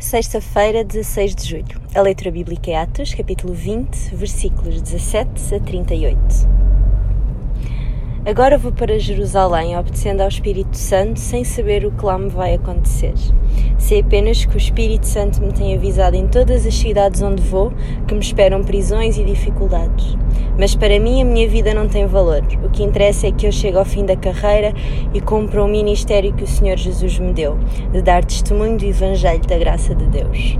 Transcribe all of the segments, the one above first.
sexta-feira, 16 de julho. A leitura bíblica é Atos, capítulo 20, versículos 17 a 38. Agora vou para Jerusalém, obedecendo ao Espírito Santo, sem saber o que lá me vai acontecer. Sei apenas que o Espírito Santo me tem avisado em todas as cidades onde vou que me esperam prisões e dificuldades. Mas para mim a minha vida não tem valor. O que interessa é que eu chegue ao fim da carreira e cumpra o ministério que o Senhor Jesus me deu, de dar testemunho do Evangelho da graça de Deus.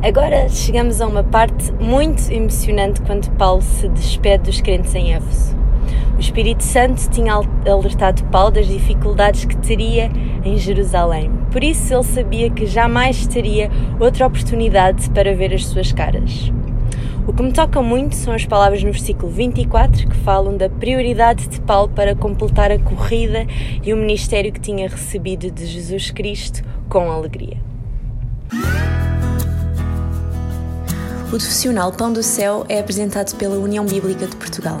Agora chegamos a uma parte muito emocionante quando Paulo se despede dos crentes em Éfeso. O Espírito Santo tinha alertado Paulo das dificuldades que teria em Jerusalém. Por isso ele sabia que jamais teria outra oportunidade para ver as suas caras. O que me toca muito são as palavras no versículo 24 que falam da prioridade de Paulo para completar a corrida e o ministério que tinha recebido de Jesus Cristo com alegria. O profissional Pão do Céu é apresentado pela União Bíblica de Portugal.